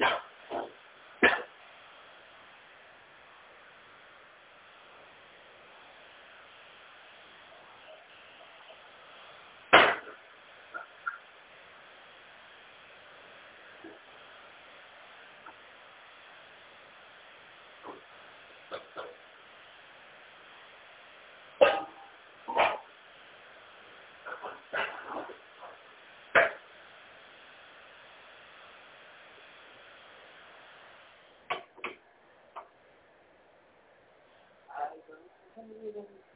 Yeah. You.